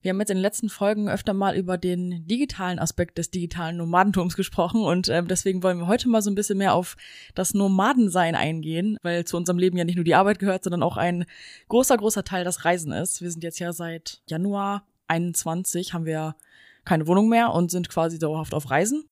Wir haben jetzt in den letzten Folgen öfter mal über den digitalen Aspekt des digitalen Nomadentums gesprochen und äh, deswegen wollen wir heute mal so ein bisschen mehr auf das Nomadensein eingehen, weil zu unserem Leben ja nicht nur die Arbeit gehört, sondern auch ein großer, großer Teil das Reisen ist. Wir sind jetzt ja seit Januar 21, haben wir keine Wohnung mehr und sind quasi dauerhaft auf Reisen.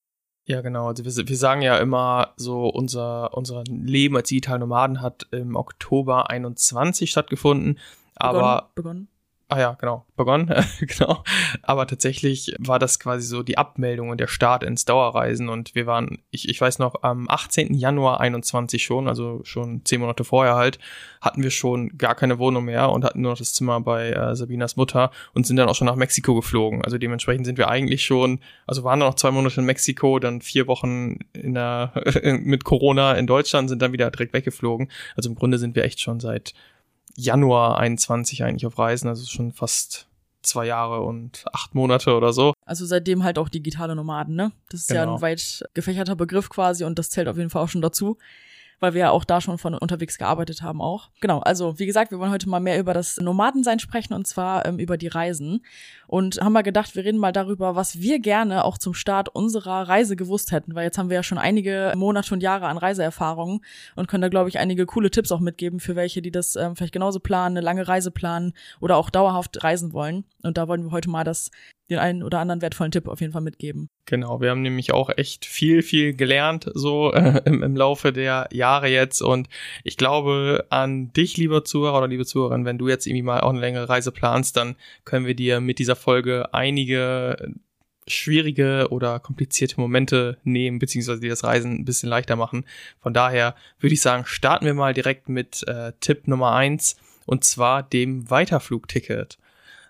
Ja, genau. Also wir, wir sagen ja immer so, unser, unser Leben als digitale Nomaden hat im Oktober 21 stattgefunden. Aber begonnen. Ah ja, genau, begonnen, genau. Aber tatsächlich war das quasi so die Abmeldung und der Start ins Dauerreisen und wir waren, ich, ich weiß noch, am 18. Januar 21 schon, also schon zehn Monate vorher halt, hatten wir schon gar keine Wohnung mehr und hatten nur noch das Zimmer bei äh, Sabinas Mutter und sind dann auch schon nach Mexiko geflogen. Also dementsprechend sind wir eigentlich schon, also waren noch zwei Monate in Mexiko, dann vier Wochen in der, mit Corona in Deutschland, sind dann wieder direkt weggeflogen. Also im Grunde sind wir echt schon seit Januar 21 eigentlich auf Reisen, also schon fast zwei Jahre und acht Monate oder so. Also seitdem halt auch digitale Nomaden, ne? Das ist genau. ja ein weit gefächerter Begriff quasi und das zählt auf jeden Fall auch schon dazu weil wir ja auch da schon von unterwegs gearbeitet haben auch. Genau, also wie gesagt, wir wollen heute mal mehr über das Nomadensein sprechen und zwar ähm, über die Reisen. Und haben mal gedacht, wir reden mal darüber, was wir gerne auch zum Start unserer Reise gewusst hätten, weil jetzt haben wir ja schon einige Monate und Jahre an Reiseerfahrungen und können da, glaube ich, einige coole Tipps auch mitgeben für welche, die das ähm, vielleicht genauso planen, eine lange Reise planen oder auch dauerhaft reisen wollen. Und da wollen wir heute mal das den einen oder anderen wertvollen Tipp auf jeden Fall mitgeben. Genau, wir haben nämlich auch echt viel, viel gelernt so äh, im, im Laufe der Jahre jetzt und ich glaube an dich, lieber Zuhörer oder liebe Zuhörerin, wenn du jetzt irgendwie mal auch eine längere Reise planst, dann können wir dir mit dieser Folge einige schwierige oder komplizierte Momente nehmen, beziehungsweise dir das Reisen ein bisschen leichter machen. Von daher würde ich sagen, starten wir mal direkt mit äh, Tipp Nummer eins und zwar dem Weiterflugticket.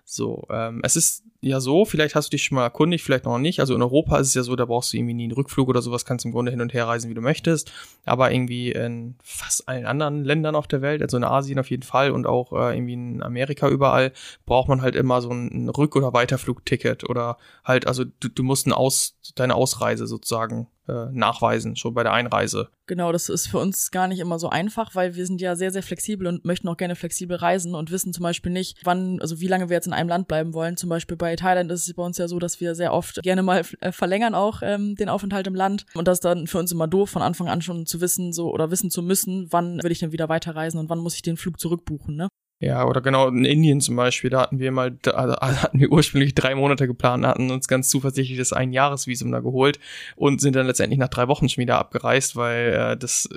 So, ähm, es ist ja so, vielleicht hast du dich schon mal erkundigt, vielleicht noch nicht. Also in Europa ist es ja so, da brauchst du irgendwie nie einen Rückflug oder sowas, kannst im Grunde hin und her reisen, wie du möchtest. Aber irgendwie in fast allen anderen Ländern auf der Welt, also in Asien auf jeden Fall und auch äh, irgendwie in Amerika überall, braucht man halt immer so ein Rück- oder Weiterflugticket oder halt, also du, du musst ein Aus, deine Ausreise sozusagen äh, nachweisen, schon bei der Einreise. Genau, das ist für uns gar nicht immer so einfach, weil wir sind ja sehr, sehr flexibel und möchten auch gerne flexibel reisen und wissen zum Beispiel nicht, wann, also wie lange wir jetzt in einem Land bleiben wollen. Zum Beispiel bei Thailand ist es bei uns ja so, dass wir sehr oft gerne mal äh, verlängern auch ähm, den Aufenthalt im Land. Und das ist dann für uns immer doof, von Anfang an schon zu wissen, so oder wissen zu müssen, wann will ich denn wieder weiterreisen und wann muss ich den Flug zurückbuchen, ne? Ja, oder genau in Indien zum Beispiel, da hatten wir mal, da hatten wir ursprünglich drei Monate geplant, hatten uns ganz zuversichtlich das Einjahresvisum da geholt und sind dann letztendlich nach drei Wochen schon wieder abgereist, weil äh, das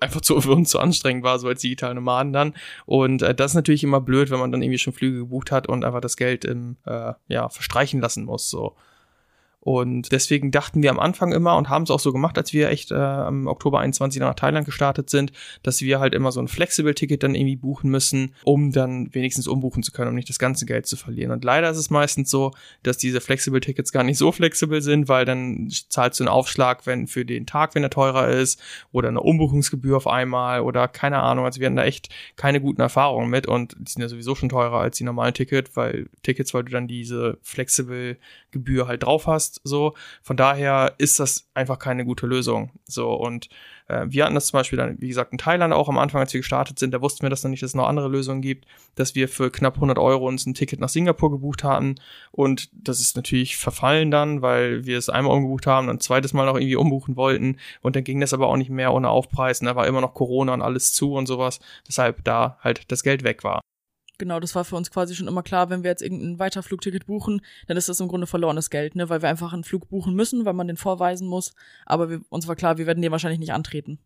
einfach zu, für uns zu anstrengend war, so als digitale Nomaden dann. Und äh, das ist natürlich immer blöd, wenn man dann irgendwie schon Flüge gebucht hat und einfach das Geld im, äh, ja, verstreichen lassen muss, so. Und deswegen dachten wir am Anfang immer und haben es auch so gemacht, als wir echt äh, im Oktober 21 nach Thailand gestartet sind, dass wir halt immer so ein Flexible-Ticket dann irgendwie buchen müssen, um dann wenigstens umbuchen zu können, um nicht das ganze Geld zu verlieren. Und leider ist es meistens so, dass diese Flexible-Tickets gar nicht so flexibel sind, weil dann zahlst du einen Aufschlag, wenn für den Tag, wenn er teurer ist, oder eine Umbuchungsgebühr auf einmal oder keine Ahnung. Also wir hatten da echt keine guten Erfahrungen mit und die sind ja sowieso schon teurer als die normalen Ticket, weil Tickets, weil du dann diese Flexible-Gebühr halt drauf hast so. Von daher ist das einfach keine gute Lösung. So und äh, wir hatten das zum Beispiel dann, wie gesagt, in Thailand auch am Anfang, als wir gestartet sind, da wussten wir das noch nicht, dass es noch andere Lösungen gibt, dass wir für knapp 100 Euro uns ein Ticket nach Singapur gebucht hatten und das ist natürlich verfallen dann, weil wir es einmal umgebucht haben und ein zweites Mal noch irgendwie umbuchen wollten und dann ging das aber auch nicht mehr ohne Aufpreis und da war immer noch Corona und alles zu und sowas, deshalb da halt das Geld weg war. Genau, das war für uns quasi schon immer klar, wenn wir jetzt irgendein Weiterflugticket buchen, dann ist das im Grunde verlorenes Geld, ne, weil wir einfach einen Flug buchen müssen, weil man den vorweisen muss. Aber wir, uns war klar, wir werden den wahrscheinlich nicht antreten.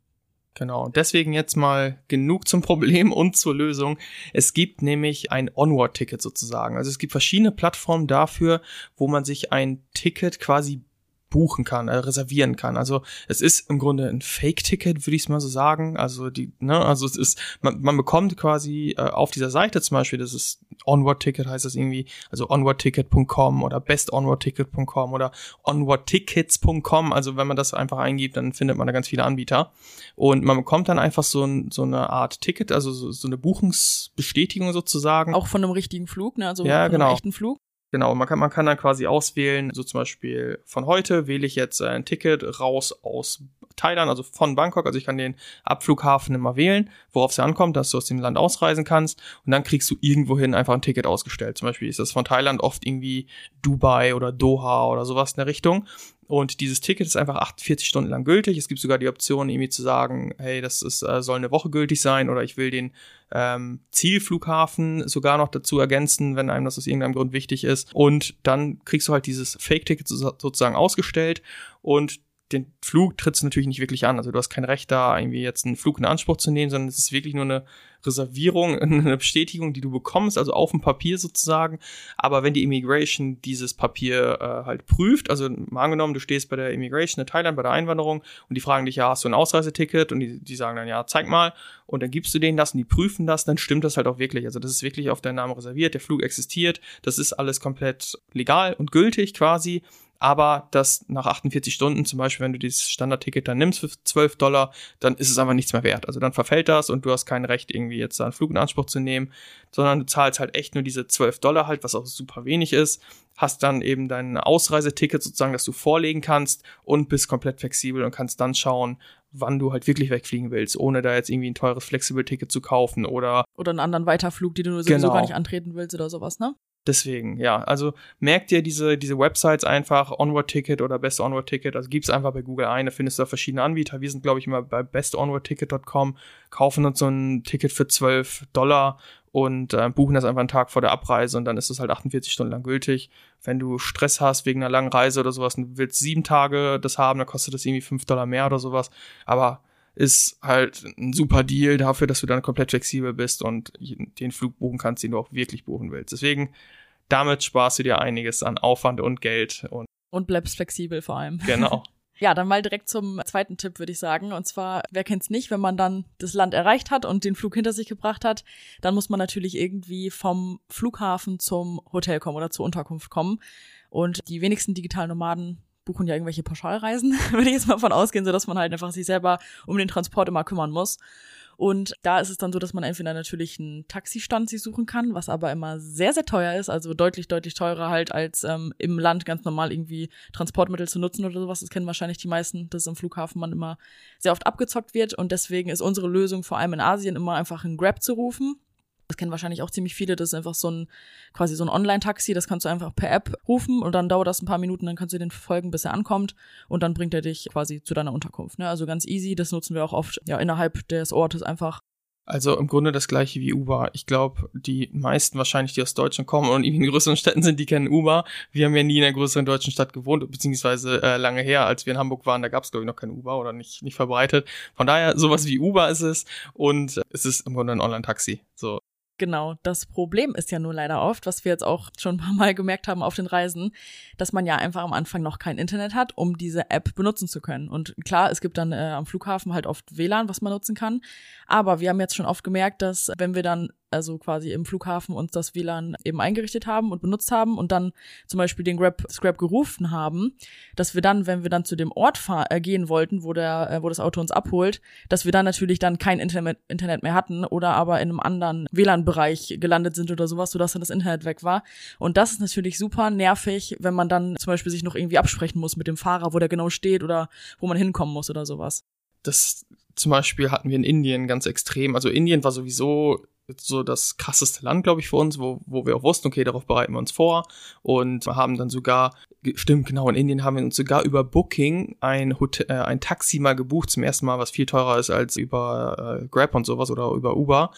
Genau. Deswegen jetzt mal genug zum Problem und zur Lösung. Es gibt nämlich ein Onward-Ticket sozusagen. Also es gibt verschiedene Plattformen dafür, wo man sich ein Ticket quasi buchen kann, äh, reservieren kann. Also es ist im Grunde ein Fake-Ticket, würde ich es mal so sagen. Also die, ne, also es ist, man, man bekommt quasi äh, auf dieser Seite zum Beispiel, das ist Onward-Ticket heißt das irgendwie, also onwardticket.com oder bestonwardticket.com oder onwardtickets.com. Also wenn man das einfach eingibt, dann findet man da ganz viele Anbieter. Und man bekommt dann einfach so, ein, so eine Art Ticket, also so, so eine Buchungsbestätigung sozusagen. Auch von einem richtigen Flug, ne? Also ja, von genau. einem echten Flug. Genau, man kann, man kann dann quasi auswählen, so zum Beispiel von heute wähle ich jetzt ein Ticket raus aus Thailand, also von Bangkok, also ich kann den Abflughafen immer wählen, worauf es ja ankommt, dass du aus dem Land ausreisen kannst und dann kriegst du irgendwohin einfach ein Ticket ausgestellt. Zum Beispiel ist das von Thailand oft irgendwie Dubai oder Doha oder sowas in der Richtung und dieses Ticket ist einfach 48 Stunden lang gültig. Es gibt sogar die Option, irgendwie zu sagen, hey, das ist, äh, soll eine Woche gültig sein oder ich will den ähm, Zielflughafen sogar noch dazu ergänzen, wenn einem das aus irgendeinem Grund wichtig ist. Und dann kriegst du halt dieses Fake-Ticket sozusagen ausgestellt und den Flug trittst du natürlich nicht wirklich an. Also du hast kein Recht da, irgendwie jetzt einen Flug in Anspruch zu nehmen, sondern es ist wirklich nur eine Reservierung, eine Bestätigung, die du bekommst, also auf dem Papier sozusagen. Aber wenn die Immigration dieses Papier äh, halt prüft, also mal angenommen, du stehst bei der Immigration in Thailand, bei der Einwanderung und die fragen dich, ja, hast du ein Ausreiseticket? Und die, die sagen dann, ja, zeig mal. Und dann gibst du denen das und die prüfen das, dann stimmt das halt auch wirklich. Also das ist wirklich auf deinen Namen reserviert, der Flug existiert, das ist alles komplett legal und gültig quasi aber das nach 48 Stunden, zum Beispiel, wenn du dieses Standardticket dann nimmst für 12 Dollar, dann ist es einfach nichts mehr wert. Also dann verfällt das und du hast kein Recht, irgendwie jetzt einen Flug in Anspruch zu nehmen, sondern du zahlst halt echt nur diese 12 Dollar halt, was auch super wenig ist, hast dann eben dein Ausreiseticket sozusagen, das du vorlegen kannst und bist komplett flexibel und kannst dann schauen, wann du halt wirklich wegfliegen willst, ohne da jetzt irgendwie ein teures Flexible-Ticket zu kaufen oder oder einen anderen Weiterflug, den du sowieso genau. gar nicht antreten willst oder sowas, ne? Deswegen, ja, also merkt dir diese, diese Websites einfach, Onward Ticket oder Best Onward Ticket, also gib's einfach bei Google ein, da findest du da verschiedene Anbieter. Wir sind, glaube ich, immer bei bestonwardticket.com, kaufen uns so ein Ticket für 12 Dollar und äh, buchen das einfach einen Tag vor der Abreise und dann ist es halt 48 Stunden lang gültig. Wenn du Stress hast wegen einer langen Reise oder sowas und willst sieben Tage das haben, dann kostet das irgendwie 5 Dollar mehr oder sowas. Aber ist halt ein super Deal dafür, dass du dann komplett flexibel bist und den Flug buchen kannst, den du auch wirklich buchen willst. Deswegen, damit sparst du dir einiges an Aufwand und Geld und und bleibst flexibel vor allem. Genau. Ja, dann mal direkt zum zweiten Tipp, würde ich sagen. Und zwar, wer kennt's nicht, wenn man dann das Land erreicht hat und den Flug hinter sich gebracht hat, dann muss man natürlich irgendwie vom Flughafen zum Hotel kommen oder zur Unterkunft kommen. Und die wenigsten digitalen Nomaden buchen ja irgendwelche Pauschalreisen, würde ich jetzt mal von ausgehen, so dass man halt einfach sich selber um den Transport immer kümmern muss. Und da ist es dann so, dass man entweder natürlich einen Taxistand sich suchen kann, was aber immer sehr, sehr teuer ist, also deutlich, deutlich teurer halt als ähm, im Land ganz normal irgendwie Transportmittel zu nutzen oder sowas. Das kennen wahrscheinlich die meisten, dass im Flughafen man immer sehr oft abgezockt wird. Und deswegen ist unsere Lösung vor allem in Asien immer einfach einen Grab zu rufen. Das kennen wahrscheinlich auch ziemlich viele. Das ist einfach so ein, quasi so ein Online-Taxi. Das kannst du einfach per App rufen und dann dauert das ein paar Minuten. Dann kannst du den verfolgen, bis er ankommt. Und dann bringt er dich quasi zu deiner Unterkunft. Ne? Also ganz easy. Das nutzen wir auch oft, ja, innerhalb des Ortes einfach. Also im Grunde das gleiche wie Uber. Ich glaube, die meisten wahrscheinlich, die aus Deutschland kommen und in größeren Städten sind, die kennen Uber. Wir haben ja nie in einer größeren deutschen Stadt gewohnt, beziehungsweise äh, lange her, als wir in Hamburg waren, da gab es, glaube ich, noch kein Uber oder nicht, nicht verbreitet. Von daher, sowas wie Uber ist es und es ist im Grunde ein Online-Taxi. So, Genau, das Problem ist ja nur leider oft, was wir jetzt auch schon ein paar Mal gemerkt haben auf den Reisen, dass man ja einfach am Anfang noch kein Internet hat, um diese App benutzen zu können. Und klar, es gibt dann äh, am Flughafen halt oft WLAN, was man nutzen kann. Aber wir haben jetzt schon oft gemerkt, dass wenn wir dann also quasi im Flughafen uns das WLAN eben eingerichtet haben und benutzt haben und dann zum Beispiel den Grab, Scrap gerufen haben, dass wir dann, wenn wir dann zu dem Ort fahr äh, gehen wollten, wo der, äh, wo das Auto uns abholt, dass wir dann natürlich dann kein Internet, Internet mehr hatten oder aber in einem anderen WLAN-Bereich gelandet sind oder sowas, sodass dann das Internet weg war. Und das ist natürlich super nervig, wenn man dann zum Beispiel sich noch irgendwie absprechen muss mit dem Fahrer, wo der genau steht oder wo man hinkommen muss oder sowas. Das zum Beispiel hatten wir in Indien ganz extrem. Also Indien war sowieso so das krasseste Land, glaube ich, für uns, wo, wo wir auch wussten, okay, darauf bereiten wir uns vor und haben dann sogar, stimmt, genau, in Indien haben wir uns sogar über Booking ein, Hotel, äh, ein Taxi mal gebucht, zum ersten Mal, was viel teurer ist als über äh, Grab und sowas oder über Uber.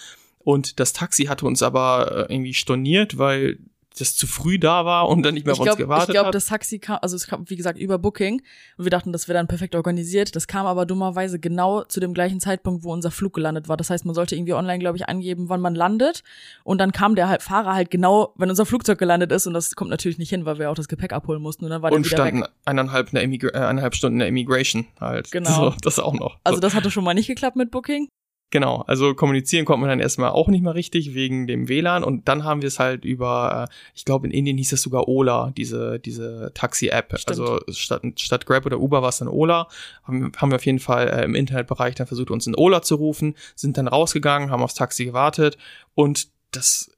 Und das Taxi hatte uns aber äh, irgendwie storniert, weil das zu früh da war und dann nicht mehr ich auf glaub, uns gewartet Ich glaube, hat. das Taxi kam, also es kam, wie gesagt, über Booking und wir dachten, das wäre dann perfekt organisiert. Das kam aber dummerweise genau zu dem gleichen Zeitpunkt, wo unser Flug gelandet war. Das heißt, man sollte irgendwie online, glaube ich, angeben, wann man landet und dann kam der halt, Fahrer halt genau, wenn unser Flugzeug gelandet ist und das kommt natürlich nicht hin, weil wir auch das Gepäck abholen mussten und dann war und der wieder standen weg. eineinhalb, eine äh, eineinhalb Stunden in der Immigration halt. Genau. So, das auch noch. Also so. das hatte schon mal nicht geklappt mit Booking. Genau, also kommunizieren konnte man dann erstmal auch nicht mehr richtig wegen dem WLAN und dann haben wir es halt über, äh, ich glaube in Indien hieß es sogar Ola, diese, diese Taxi-App. Also statt, statt Grab oder Uber war es dann Ola. Haben, haben wir auf jeden Fall äh, im Internetbereich dann versucht, uns in Ola zu rufen, sind dann rausgegangen, haben aufs Taxi gewartet und das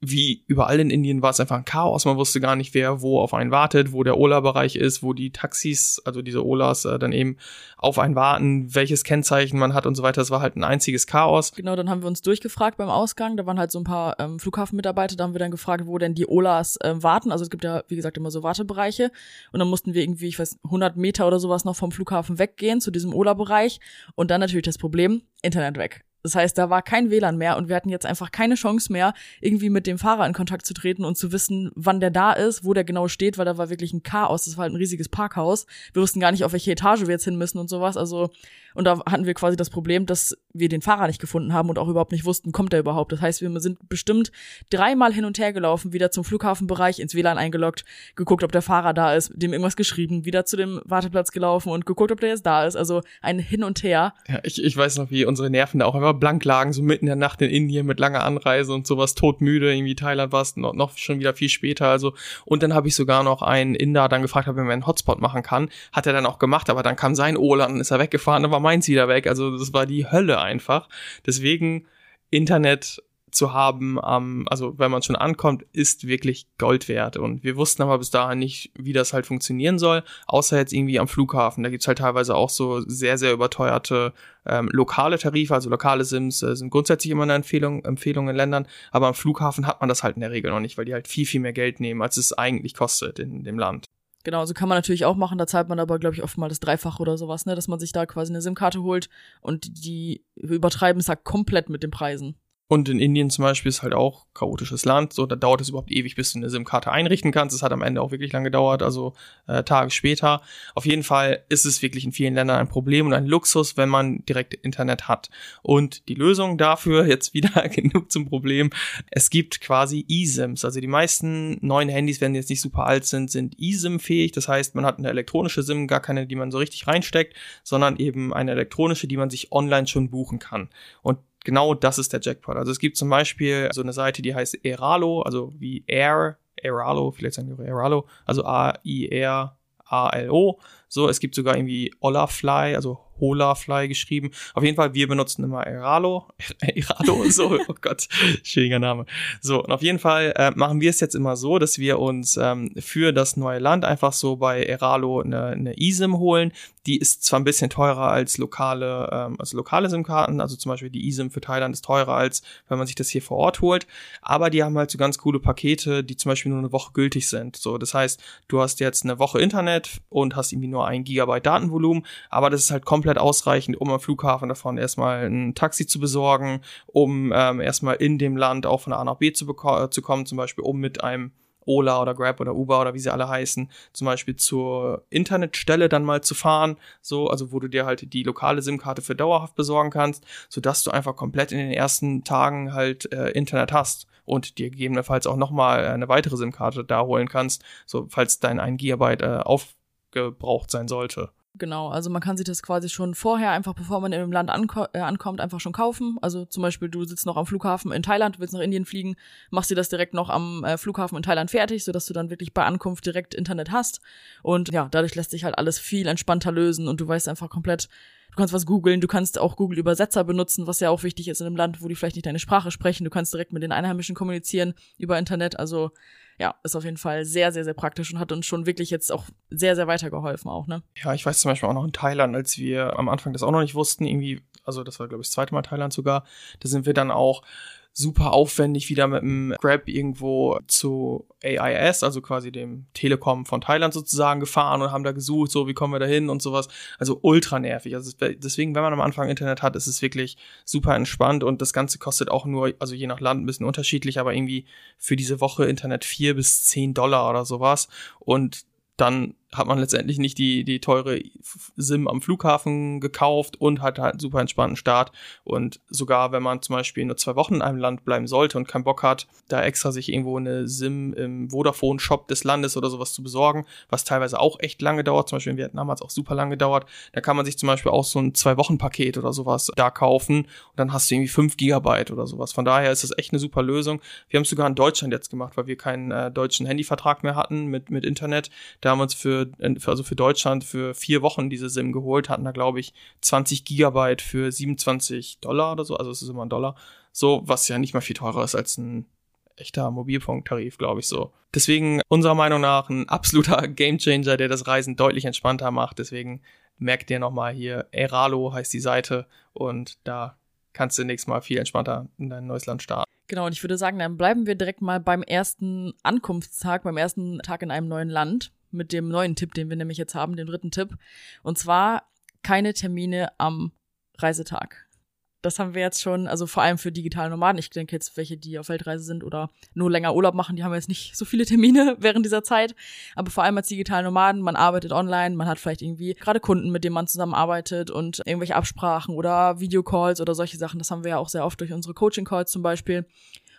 wie überall in Indien war es einfach ein Chaos. Man wusste gar nicht, wer wo auf einen wartet, wo der Ola-Bereich ist, wo die Taxis, also diese Olas, äh, dann eben auf einen warten, welches Kennzeichen man hat und so weiter. Das war halt ein einziges Chaos. Genau, dann haben wir uns durchgefragt beim Ausgang. Da waren halt so ein paar ähm, Flughafenmitarbeiter. Da haben wir dann gefragt, wo denn die Olas ähm, warten. Also es gibt ja, wie gesagt, immer so Wartebereiche. Und dann mussten wir irgendwie, ich weiß, 100 Meter oder sowas noch vom Flughafen weggehen zu diesem Ola-Bereich. Und dann natürlich das Problem, Internet weg. Das heißt, da war kein WLAN mehr und wir hatten jetzt einfach keine Chance mehr, irgendwie mit dem Fahrer in Kontakt zu treten und zu wissen, wann der da ist, wo der genau steht, weil da war wirklich ein Chaos. Das war halt ein riesiges Parkhaus. Wir wussten gar nicht, auf welche Etage wir jetzt hin müssen und sowas. Also, und da hatten wir quasi das Problem, dass wir den Fahrer nicht gefunden haben und auch überhaupt nicht wussten, kommt er überhaupt. Das heißt, wir sind bestimmt dreimal hin und her gelaufen, wieder zum Flughafenbereich, ins WLAN eingeloggt, geguckt, ob der Fahrer da ist, dem irgendwas geschrieben, wieder zu dem Warteplatz gelaufen und geguckt, ob der jetzt da ist. Also ein Hin und Her. Ja, ich, ich weiß noch, wie unsere Nerven da auch einfach blank lagen, so mitten in der Nacht in Indien mit langer Anreise und sowas, todmüde, irgendwie Thailand war es noch, noch schon wieder viel später, also und dann habe ich sogar noch einen Inder dann gefragt, ob er mir einen Hotspot machen kann, hat er dann auch gemacht, aber dann kam sein Ola und ist er weggefahren, dann war meins wieder weg, also das war die Hölle einfach, deswegen Internet zu haben, ähm, also wenn man schon ankommt, ist wirklich Gold wert. Und wir wussten aber bis dahin nicht, wie das halt funktionieren soll, außer jetzt irgendwie am Flughafen. Da gibt's halt teilweise auch so sehr, sehr überteuerte ähm, lokale Tarife, also lokale Sims äh, sind grundsätzlich immer eine Empfehlung, Empfehlung in Ländern, aber am Flughafen hat man das halt in der Regel noch nicht, weil die halt viel, viel mehr Geld nehmen, als es eigentlich kostet in dem Land. Genau, so kann man natürlich auch machen. Da zahlt man aber, glaube ich, oft mal das Dreifache oder sowas, ne? Dass man sich da quasi eine SIM-Karte holt und die übertreiben es halt komplett mit den Preisen. Und in Indien zum Beispiel ist halt auch chaotisches Land. So, da dauert es überhaupt ewig, bis du eine SIM-Karte einrichten kannst. Es hat am Ende auch wirklich lange gedauert, also äh, Tage später. Auf jeden Fall ist es wirklich in vielen Ländern ein Problem und ein Luxus, wenn man direkt Internet hat. Und die Lösung dafür, jetzt wieder genug zum Problem, es gibt quasi eSIMs. Also die meisten neuen Handys, wenn die jetzt nicht super alt sind, sind eSIM-fähig. Das heißt, man hat eine elektronische SIM, gar keine, die man so richtig reinsteckt, sondern eben eine elektronische, die man sich online schon buchen kann. Und genau das ist der Jackpot. Also es gibt zum Beispiel so eine Seite, die heißt Eralo, also wie Air, Eralo, vielleicht sagen wir Eralo, also A-I-R-A-L-O. So, es gibt sogar irgendwie Olafly, also Holafly geschrieben. Auf jeden Fall, wir benutzen immer Eralo. Eralo, so, oh Gott, schwieriger Name. So, und auf jeden Fall äh, machen wir es jetzt immer so, dass wir uns ähm, für das neue Land einfach so bei Eralo eine, eine eSIM holen. Die ist zwar ein bisschen teurer als lokale, ähm, als lokale SIM-Karten, also zum Beispiel die eSIM für Thailand ist teurer als wenn man sich das hier vor Ort holt, aber die haben halt so ganz coole Pakete, die zum Beispiel nur eine Woche gültig sind. So, das heißt, du hast jetzt eine Woche Internet und hast irgendwie nur ein Gigabyte Datenvolumen, aber das ist halt komplett ausreichend, um am Flughafen davon erstmal ein Taxi zu besorgen, um ähm, erstmal in dem Land auch von A nach B zu, zu kommen, zum Beispiel um mit einem Ola oder Grab oder Uber oder wie sie alle heißen, zum Beispiel zur Internetstelle dann mal zu fahren, so, also wo du dir halt die lokale SIM-Karte für dauerhaft besorgen kannst, sodass du einfach komplett in den ersten Tagen halt äh, Internet hast und dir gegebenenfalls auch nochmal eine weitere SIM-Karte da holen kannst, so falls dein 1 Gigabyte äh, aufgebraucht sein sollte. Genau, also man kann sich das quasi schon vorher, einfach bevor man in einem Land anko äh, ankommt, einfach schon kaufen. Also zum Beispiel, du sitzt noch am Flughafen in Thailand, willst nach Indien fliegen, machst dir das direkt noch am äh, Flughafen in Thailand fertig, sodass du dann wirklich bei Ankunft direkt Internet hast. Und ja, dadurch lässt sich halt alles viel entspannter lösen und du weißt einfach komplett, du kannst was googeln, du kannst auch Google Übersetzer benutzen, was ja auch wichtig ist in einem Land, wo die vielleicht nicht deine Sprache sprechen. Du kannst direkt mit den Einheimischen kommunizieren über Internet. Also ja, ist auf jeden Fall sehr, sehr, sehr praktisch und hat uns schon wirklich jetzt auch sehr, sehr weitergeholfen auch, ne? Ja, ich weiß zum Beispiel auch noch in Thailand, als wir am Anfang das auch noch nicht wussten, irgendwie, also das war, glaube ich, das zweite Mal Thailand sogar, da sind wir dann auch super aufwendig wieder mit dem Grab irgendwo zu AIS, also quasi dem Telekom von Thailand sozusagen gefahren und haben da gesucht, so wie kommen wir da hin und sowas. Also ultra nervig. Also deswegen, wenn man am Anfang Internet hat, ist es wirklich super entspannt und das Ganze kostet auch nur, also je nach Land ein bisschen unterschiedlich, aber irgendwie für diese Woche Internet vier bis zehn Dollar oder sowas. Und dann hat man letztendlich nicht die, die teure SIM am Flughafen gekauft und hat halt einen super entspannten Start. Und sogar wenn man zum Beispiel nur zwei Wochen in einem Land bleiben sollte und keinen Bock hat, da extra sich irgendwo eine SIM im Vodafone-Shop des Landes oder sowas zu besorgen, was teilweise auch echt lange dauert, zum Beispiel in Vietnam hat es auch super lange gedauert, da kann man sich zum Beispiel auch so ein Zwei-Wochen-Paket oder sowas da kaufen und dann hast du irgendwie fünf Gigabyte oder sowas. Von daher ist das echt eine super Lösung. Wir haben es sogar in Deutschland jetzt gemacht, weil wir keinen äh, deutschen Handyvertrag mehr hatten mit, mit Internet. Da haben wir uns für für, also für Deutschland für vier Wochen diese SIM geholt, hatten da, glaube ich, 20 Gigabyte für 27 Dollar oder so, also es ist immer ein Dollar, so, was ja nicht mal viel teurer ist als ein echter Mobilfunktarif, glaube ich so. Deswegen unserer Meinung nach ein absoluter Gamechanger, der das Reisen deutlich entspannter macht. Deswegen merkt ihr nochmal hier, Eralo heißt die Seite und da kannst du nächstes Mal viel entspannter in dein neues Land starten. Genau, und ich würde sagen, dann bleiben wir direkt mal beim ersten Ankunftstag, beim ersten Tag in einem neuen Land mit dem neuen Tipp, den wir nämlich jetzt haben, dem dritten Tipp. Und zwar keine Termine am Reisetag. Das haben wir jetzt schon, also vor allem für digitale Nomaden. Ich denke jetzt, welche, die auf Weltreise sind oder nur länger Urlaub machen, die haben jetzt nicht so viele Termine während dieser Zeit. Aber vor allem als digitale Nomaden, man arbeitet online, man hat vielleicht irgendwie gerade Kunden, mit denen man zusammenarbeitet und irgendwelche Absprachen oder Videocalls oder solche Sachen. Das haben wir ja auch sehr oft durch unsere Coaching-Calls zum Beispiel.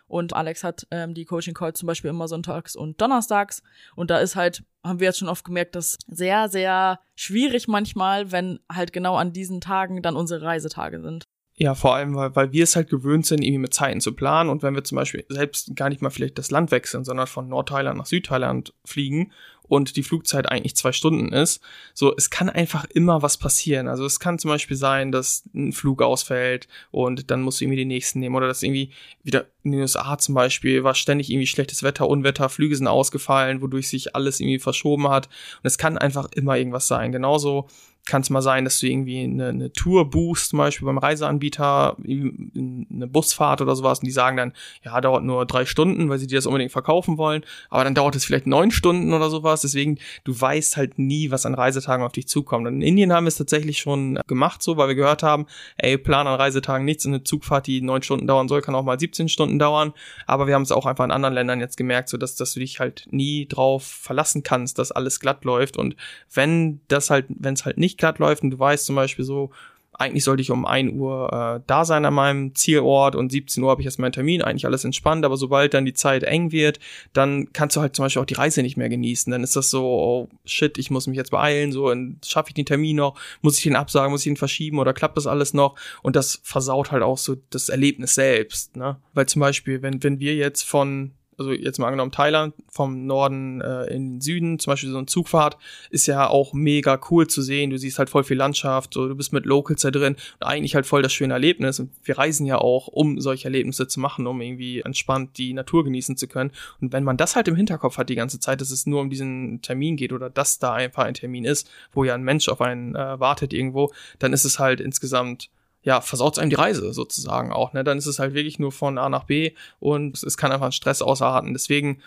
Und Alex hat ähm, die Coaching Calls zum Beispiel immer sonntags und donnerstags. Und da ist halt, haben wir jetzt schon oft gemerkt, dass sehr, sehr schwierig manchmal, wenn halt genau an diesen Tagen dann unsere Reisetage sind. Ja, vor allem, weil, weil wir es halt gewöhnt sind, irgendwie mit Zeiten zu planen. Und wenn wir zum Beispiel selbst gar nicht mal vielleicht das Land wechseln, sondern von Nordthailand nach Südthailand fliegen und die Flugzeit eigentlich zwei Stunden ist. So, es kann einfach immer was passieren. Also es kann zum Beispiel sein, dass ein Flug ausfällt und dann musst du irgendwie den nächsten nehmen oder dass irgendwie wieder in den USA zum Beispiel war ständig irgendwie schlechtes Wetter, Unwetter, Flüge sind ausgefallen, wodurch sich alles irgendwie verschoben hat. Und es kann einfach immer irgendwas sein. Genauso kann es mal sein, dass du irgendwie eine, eine Tour buchst, zum Beispiel beim Reiseanbieter, eine Busfahrt oder sowas, und die sagen dann, ja, dauert nur drei Stunden, weil sie dir das unbedingt verkaufen wollen, aber dann dauert es vielleicht neun Stunden oder sowas, deswegen, du weißt halt nie, was an Reisetagen auf dich zukommt. Und in Indien haben wir es tatsächlich schon gemacht, so, weil wir gehört haben, ey, plan an Reisetagen nichts, eine Zugfahrt, die neun Stunden dauern soll, kann auch mal 17 Stunden dauern, aber wir haben es auch einfach in anderen Ländern jetzt gemerkt, so dass, dass du dich halt nie drauf verlassen kannst, dass alles glatt läuft. Und wenn das halt, wenn es halt nicht glatt läuft und du weißt zum Beispiel so, eigentlich sollte ich um 1 Uhr äh, da sein an meinem Zielort und 17 Uhr habe ich erst meinen Termin, eigentlich alles entspannt, aber sobald dann die Zeit eng wird, dann kannst du halt zum Beispiel auch die Reise nicht mehr genießen. Dann ist das so, oh shit, ich muss mich jetzt beeilen, so, schaffe ich den Termin noch, muss ich den absagen, muss ich den verschieben oder klappt das alles noch? Und das versaut halt auch so das Erlebnis selbst, ne? Weil zum Beispiel, wenn, wenn wir jetzt von also jetzt mal angenommen Thailand, vom Norden äh, in den Süden, zum Beispiel so eine Zugfahrt, ist ja auch mega cool zu sehen. Du siehst halt voll viel Landschaft, so, du bist mit Locals da drin und eigentlich halt voll das schöne Erlebnis. Und wir reisen ja auch, um solche Erlebnisse zu machen, um irgendwie entspannt die Natur genießen zu können. Und wenn man das halt im Hinterkopf hat die ganze Zeit, dass es nur um diesen Termin geht oder dass da einfach ein Termin ist, wo ja ein Mensch auf einen äh, wartet irgendwo, dann ist es halt insgesamt ja, versaut einem die Reise sozusagen auch, ne? Dann ist es halt wirklich nur von A nach B und es kann einfach einen Stress ausarten. Deswegen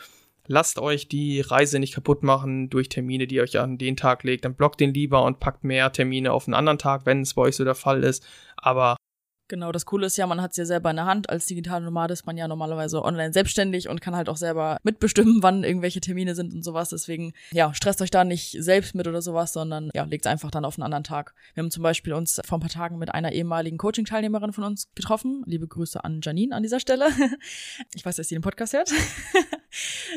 lasst euch die Reise nicht kaputt machen durch Termine, die ihr euch an den Tag legt. Dann blockt den lieber und packt mehr Termine auf einen anderen Tag, wenn es bei euch so der Fall ist. Aber Genau, das Coole ist ja, man hat es ja selber in der Hand. Als digitale Nomade ist man ja normalerweise online selbstständig und kann halt auch selber mitbestimmen, wann irgendwelche Termine sind und sowas. Deswegen, ja, stresst euch da nicht selbst mit oder sowas, sondern ja, legt einfach dann auf einen anderen Tag. Wir haben zum Beispiel uns vor ein paar Tagen mit einer ehemaligen Coaching-Teilnehmerin von uns getroffen. Liebe Grüße an Janine an dieser Stelle. Ich weiß, dass sie den Podcast hört.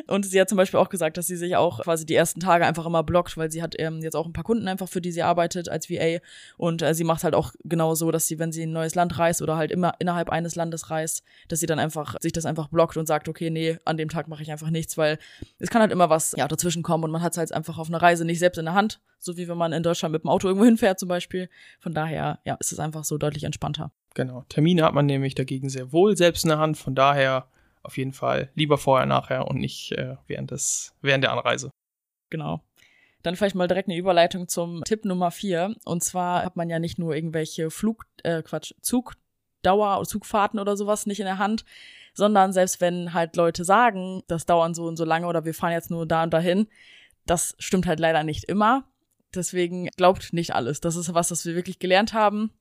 Und sie hat zum Beispiel auch gesagt, dass sie sich auch quasi die ersten Tage einfach immer blockt, weil sie hat ähm, jetzt auch ein paar Kunden einfach, für die sie arbeitet als VA. Und äh, sie macht halt auch genau so, dass sie, wenn sie in ein neues Land reist oder halt immer innerhalb eines Landes reist, dass sie dann einfach sich das einfach blockt und sagt, okay, nee, an dem Tag mache ich einfach nichts, weil es kann halt immer was ja dazwischen kommen und man hat es halt einfach auf einer Reise nicht selbst in der Hand, so wie wenn man in Deutschland mit dem Auto irgendwo hinfährt zum Beispiel. Von daher, ja, ist es einfach so deutlich entspannter. Genau. Termine hat man nämlich dagegen sehr wohl selbst in der Hand. Von daher auf jeden Fall lieber vorher, nachher und nicht äh, während, des, während der Anreise. Genau. Dann vielleicht mal direkt eine Überleitung zum Tipp Nummer vier. Und zwar hat man ja nicht nur irgendwelche Flug, äh, Quatsch, Zug Dauerzugfahrten oder sowas nicht in der Hand, sondern selbst wenn halt Leute sagen, das dauern so und so lange oder wir fahren jetzt nur da und dahin, das stimmt halt leider nicht immer. Deswegen glaubt nicht alles. Das ist was, das wir wirklich gelernt haben,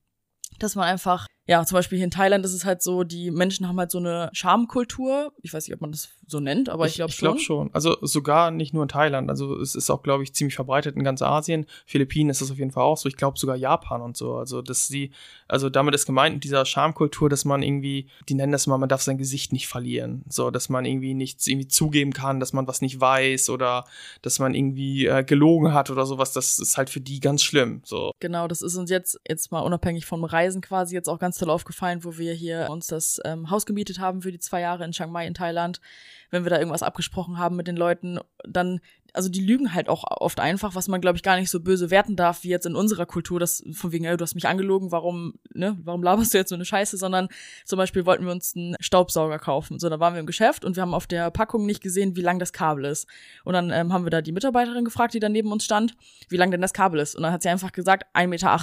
dass man einfach ja, zum Beispiel hier in Thailand ist es halt so, die Menschen haben halt so eine Schamkultur. Ich weiß nicht, ob man das so nennt, aber ich, ich glaube schon. Ich glaube schon. Also sogar nicht nur in Thailand. Also es ist auch, glaube ich, ziemlich verbreitet in ganz Asien. Philippinen ist das auf jeden Fall auch so. Ich glaube sogar Japan und so. Also dass sie, also damit ist gemeint mit dieser Schamkultur, dass man irgendwie, die nennen das mal, man darf sein Gesicht nicht verlieren. So, dass man irgendwie nichts irgendwie zugeben kann, dass man was nicht weiß oder dass man irgendwie äh, gelogen hat oder sowas. Das ist halt für die ganz schlimm. So. Genau, das ist uns jetzt, jetzt mal unabhängig vom Reisen quasi jetzt auch ganz toll aufgefallen, wo wir hier uns das ähm, Haus gemietet haben für die zwei Jahre in Chiang Mai in Thailand. Wenn wir da irgendwas abgesprochen haben mit den Leuten, dann, also die lügen halt auch oft einfach, was man, glaube ich, gar nicht so böse werten darf, wie jetzt in unserer Kultur, das von wegen, ey, du hast mich angelogen, warum, ne, warum laberst du jetzt so eine Scheiße, sondern zum Beispiel wollten wir uns einen Staubsauger kaufen. So, da waren wir im Geschäft und wir haben auf der Packung nicht gesehen, wie lang das Kabel ist. Und dann ähm, haben wir da die Mitarbeiterin gefragt, die da neben uns stand, wie lang denn das Kabel ist. Und dann hat sie einfach gesagt, 1,80 Meter.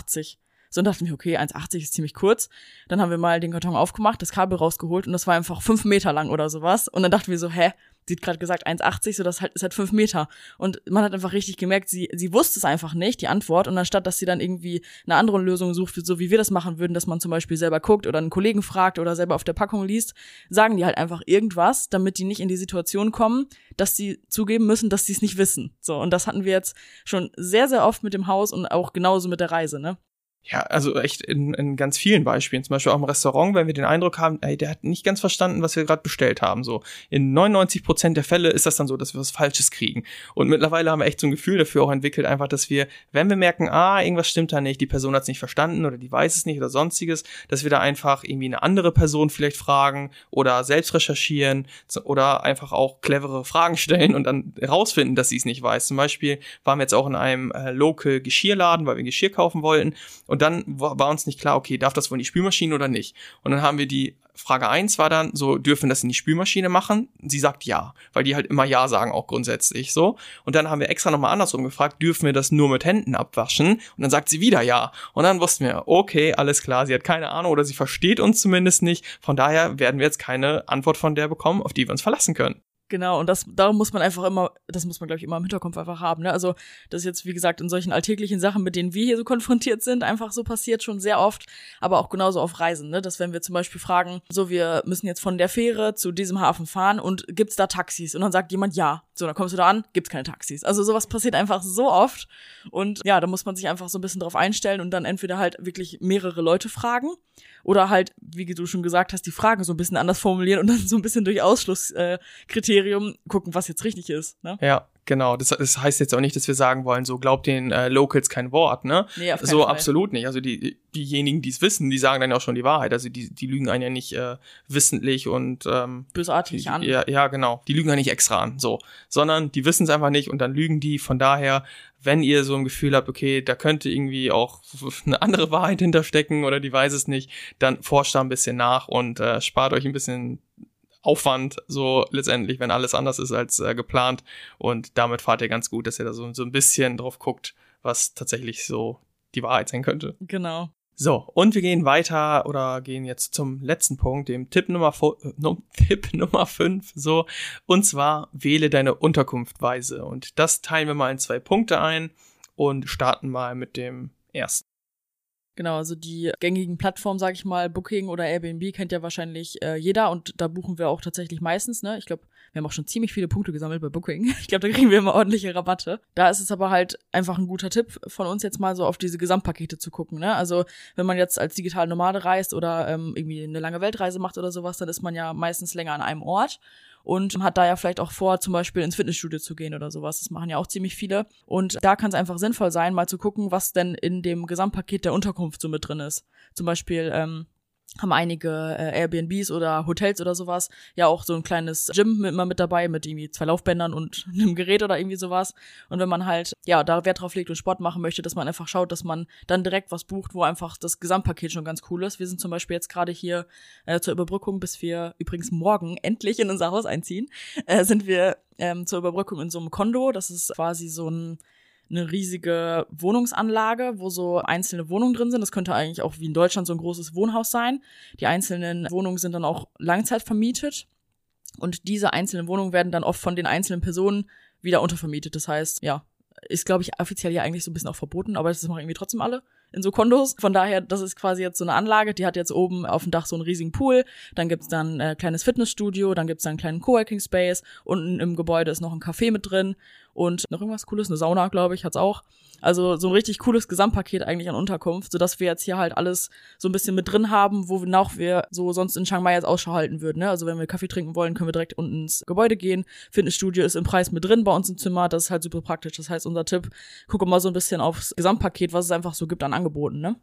So und dachten wir, okay, 1,80 ist ziemlich kurz. Dann haben wir mal den Karton aufgemacht, das Kabel rausgeholt und das war einfach fünf Meter lang oder sowas. Und dann dachten wir so, hä, sie hat gerade gesagt 1,80, so das halt, ist halt fünf Meter. Und man hat einfach richtig gemerkt, sie, sie wusste es einfach nicht, die Antwort. Und anstatt, dass sie dann irgendwie eine andere Lösung sucht, so wie wir das machen würden, dass man zum Beispiel selber guckt oder einen Kollegen fragt oder selber auf der Packung liest, sagen die halt einfach irgendwas, damit die nicht in die Situation kommen, dass sie zugeben müssen, dass sie es nicht wissen. So, und das hatten wir jetzt schon sehr, sehr oft mit dem Haus und auch genauso mit der Reise, ne? Ja, also echt in, in ganz vielen Beispielen. Zum Beispiel auch im Restaurant, wenn wir den Eindruck haben, ey, der hat nicht ganz verstanden, was wir gerade bestellt haben. So in 99 Prozent der Fälle ist das dann so, dass wir was Falsches kriegen. Und mittlerweile haben wir echt so ein Gefühl dafür auch entwickelt, einfach, dass wir, wenn wir merken, ah, irgendwas stimmt da nicht, die Person hat es nicht verstanden oder die weiß es nicht oder sonstiges, dass wir da einfach irgendwie eine andere Person vielleicht fragen oder selbst recherchieren oder einfach auch clevere Fragen stellen und dann herausfinden, dass sie es nicht weiß. Zum Beispiel waren wir jetzt auch in einem äh, Local Geschirrladen, weil wir Geschirr kaufen wollten und dann war uns nicht klar, okay, darf das wohl in die Spülmaschine oder nicht? Und dann haben wir die Frage eins war dann so, dürfen das in die Spülmaschine machen? Sie sagt ja, weil die halt immer ja sagen, auch grundsätzlich so. Und dann haben wir extra nochmal andersrum gefragt, dürfen wir das nur mit Händen abwaschen? Und dann sagt sie wieder ja. Und dann wussten wir, okay, alles klar, sie hat keine Ahnung oder sie versteht uns zumindest nicht. Von daher werden wir jetzt keine Antwort von der bekommen, auf die wir uns verlassen können. Genau, und das, darum muss man einfach immer, das muss man, glaube ich, immer im Hinterkopf einfach haben. Ne? Also, das ist jetzt, wie gesagt, in solchen alltäglichen Sachen, mit denen wir hier so konfrontiert sind, einfach so passiert schon sehr oft, aber auch genauso auf Reisen, ne? Dass wenn wir zum Beispiel fragen, so, wir müssen jetzt von der Fähre zu diesem Hafen fahren und gibt's da Taxis? Und dann sagt jemand ja. So, dann kommst du da an, gibt's keine Taxis. Also sowas passiert einfach so oft. Und ja, da muss man sich einfach so ein bisschen drauf einstellen und dann entweder halt wirklich mehrere Leute fragen oder halt, wie du schon gesagt hast, die Fragen so ein bisschen anders formulieren und dann so ein bisschen durch Ausschlusskriterium äh, gucken, was jetzt richtig ist. Ne? Ja, Genau, das, das heißt jetzt auch nicht, dass wir sagen wollen, so glaubt den äh, Locals kein Wort, ne? Nee, auf so Fall. absolut nicht. Also die diejenigen, die es wissen, die sagen dann auch schon die Wahrheit. Also die, die lügen einen ja nicht äh, wissentlich und ähm, bösartig an. Ja, ja, genau. Die lügen ja nicht extra an, so, sondern die wissen es einfach nicht und dann lügen die. Von daher, wenn ihr so ein Gefühl habt, okay, da könnte irgendwie auch eine andere Wahrheit hinterstecken oder die weiß es nicht, dann forscht da ein bisschen nach und äh, spart euch ein bisschen Aufwand, so letztendlich, wenn alles anders ist als äh, geplant. Und damit fahrt ihr ganz gut, dass ihr da so, so ein bisschen drauf guckt, was tatsächlich so die Wahrheit sein könnte. Genau. So, und wir gehen weiter oder gehen jetzt zum letzten Punkt, dem Tipp Nummer, äh, no, Tipp Nummer 5, so, und zwar wähle deine Unterkunftweise. Und das teilen wir mal in zwei Punkte ein und starten mal mit dem ersten. Genau, also die gängigen Plattformen, sag ich mal, Booking oder Airbnb kennt ja wahrscheinlich äh, jeder und da buchen wir auch tatsächlich meistens, ne? Ich glaube, wir haben auch schon ziemlich viele Punkte gesammelt bei Booking. Ich glaube, da kriegen wir immer ordentliche Rabatte. Da ist es aber halt einfach ein guter Tipp von uns jetzt mal so auf diese Gesamtpakete zu gucken, ne? Also, wenn man jetzt als digital Nomade reist oder ähm, irgendwie eine lange Weltreise macht oder sowas, dann ist man ja meistens länger an einem Ort und hat da ja vielleicht auch vor, zum Beispiel ins Fitnessstudio zu gehen oder sowas. Das machen ja auch ziemlich viele. Und da kann es einfach sinnvoll sein, mal zu gucken, was denn in dem Gesamtpaket der Unterkunft so mit drin ist. Zum Beispiel, ähm, haben einige äh, Airbnbs oder Hotels oder sowas ja auch so ein kleines Gym mit, immer mit dabei mit irgendwie zwei Laufbändern und einem Gerät oder irgendwie sowas und wenn man halt ja da Wert drauf legt und Sport machen möchte, dass man einfach schaut, dass man dann direkt was bucht, wo einfach das Gesamtpaket schon ganz cool ist. Wir sind zum Beispiel jetzt gerade hier äh, zur Überbrückung, bis wir übrigens morgen endlich in unser Haus einziehen, äh, sind wir ähm, zur Überbrückung in so einem Kondo. Das ist quasi so ein eine riesige Wohnungsanlage, wo so einzelne Wohnungen drin sind. Das könnte eigentlich auch wie in Deutschland so ein großes Wohnhaus sein. Die einzelnen Wohnungen sind dann auch Langzeit vermietet. Und diese einzelnen Wohnungen werden dann oft von den einzelnen Personen wieder untervermietet. Das heißt, ja, ist, glaube ich, offiziell ja eigentlich so ein bisschen auch verboten, aber das machen irgendwie trotzdem alle in so Kondos. Von daher, das ist quasi jetzt so eine Anlage, die hat jetzt oben auf dem Dach so einen riesigen Pool, dann gibt's dann ein äh, kleines Fitnessstudio, dann gibt's dann einen kleinen Coworking Space, unten im Gebäude ist noch ein Café mit drin und noch irgendwas Cooles, eine Sauna, glaube ich, hat's auch. Also so ein richtig cooles Gesamtpaket eigentlich an Unterkunft, sodass wir jetzt hier halt alles so ein bisschen mit drin haben, wo auch wir so sonst in Chiang Mai jetzt Ausschau halten würden. Ne? Also wenn wir Kaffee trinken wollen, können wir direkt unten ins Gebäude gehen. Fitnessstudio ist im Preis mit drin bei uns im Zimmer, das ist halt super praktisch. Das heißt, unser Tipp, gucke mal so ein bisschen aufs Gesamtpaket, was es einfach so gibt an Angeboten, ne?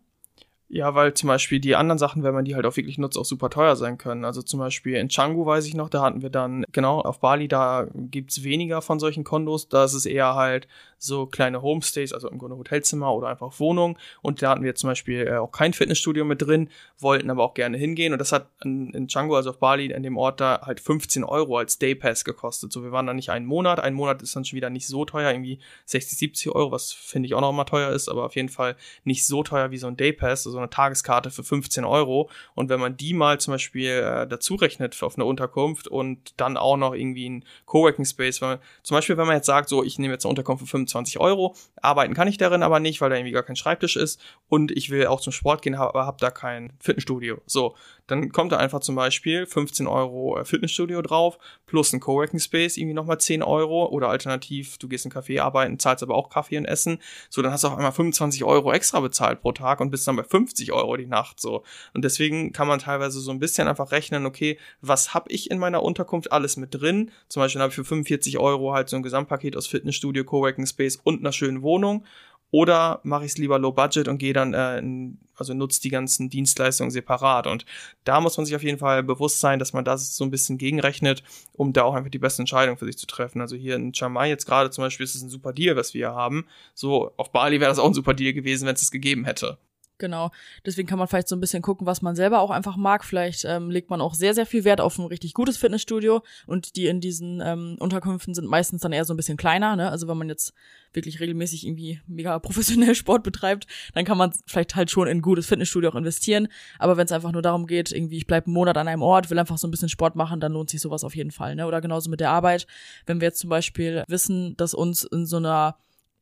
Ja, weil zum Beispiel die anderen Sachen, wenn man die halt auch wirklich nutzt, auch super teuer sein können. Also zum Beispiel in Canggu weiß ich noch, da hatten wir dann, genau, auf Bali, da gibt's weniger von solchen Kondos. Da ist es eher halt so kleine Homestays, also im Grunde Hotelzimmer oder einfach Wohnung. Und da hatten wir zum Beispiel äh, auch kein Fitnessstudio mit drin, wollten aber auch gerne hingehen. Und das hat in, in Canggu, also auf Bali, in dem Ort da halt 15 Euro als Daypass gekostet. So, wir waren da nicht einen Monat. Ein Monat ist dann schon wieder nicht so teuer, irgendwie 60, 70 Euro, was finde ich auch noch mal teuer ist, aber auf jeden Fall nicht so teuer wie so ein Daypass, also eine Tageskarte für 15 Euro. Und wenn man die mal zum Beispiel äh, dazu rechnet auf eine Unterkunft und dann auch noch irgendwie ein Coworking Space, weil, zum Beispiel, wenn man jetzt sagt, so, ich nehme jetzt eine Unterkunft für 25 Euro. Arbeiten kann ich darin aber nicht, weil da irgendwie gar kein Schreibtisch ist und ich will auch zum Sport gehen, aber habe da kein Fitnessstudio. So, dann kommt da einfach zum Beispiel 15 Euro äh, Fitnessstudio drauf, plus ein Coworking Space, irgendwie nochmal 10 Euro oder alternativ, du gehst in Café arbeiten, zahlst aber auch Kaffee und Essen. So, dann hast du auf einmal 25 Euro extra bezahlt pro Tag und bist dann bei 50 Euro die Nacht. So, und deswegen kann man teilweise so ein bisschen einfach rechnen, okay, was habe ich in meiner Unterkunft alles mit drin? Zum Beispiel habe ich für 45 Euro halt so ein Gesamtpaket aus Fitnessstudio, Coworking Space und einer schönen Wohnung. Oder mache ich es lieber low budget und gehe dann, äh, in, also nutze die ganzen Dienstleistungen separat. Und da muss man sich auf jeden Fall bewusst sein, dass man das so ein bisschen gegenrechnet, um da auch einfach die beste Entscheidung für sich zu treffen. Also hier in Chiang Mai jetzt gerade zum Beispiel ist es ein super Deal, was wir hier haben. So auf Bali wäre das auch ein super Deal gewesen, wenn es es gegeben hätte. Genau. Deswegen kann man vielleicht so ein bisschen gucken, was man selber auch einfach mag. Vielleicht ähm, legt man auch sehr, sehr viel Wert auf ein richtig gutes Fitnessstudio und die in diesen ähm, Unterkünften sind meistens dann eher so ein bisschen kleiner. Ne? Also wenn man jetzt wirklich regelmäßig irgendwie mega professionell Sport betreibt, dann kann man vielleicht halt schon in ein gutes Fitnessstudio auch investieren. Aber wenn es einfach nur darum geht, irgendwie ich bleibe einen Monat an einem Ort, will einfach so ein bisschen Sport machen, dann lohnt sich sowas auf jeden Fall. Ne? Oder genauso mit der Arbeit. Wenn wir jetzt zum Beispiel wissen, dass uns in so einer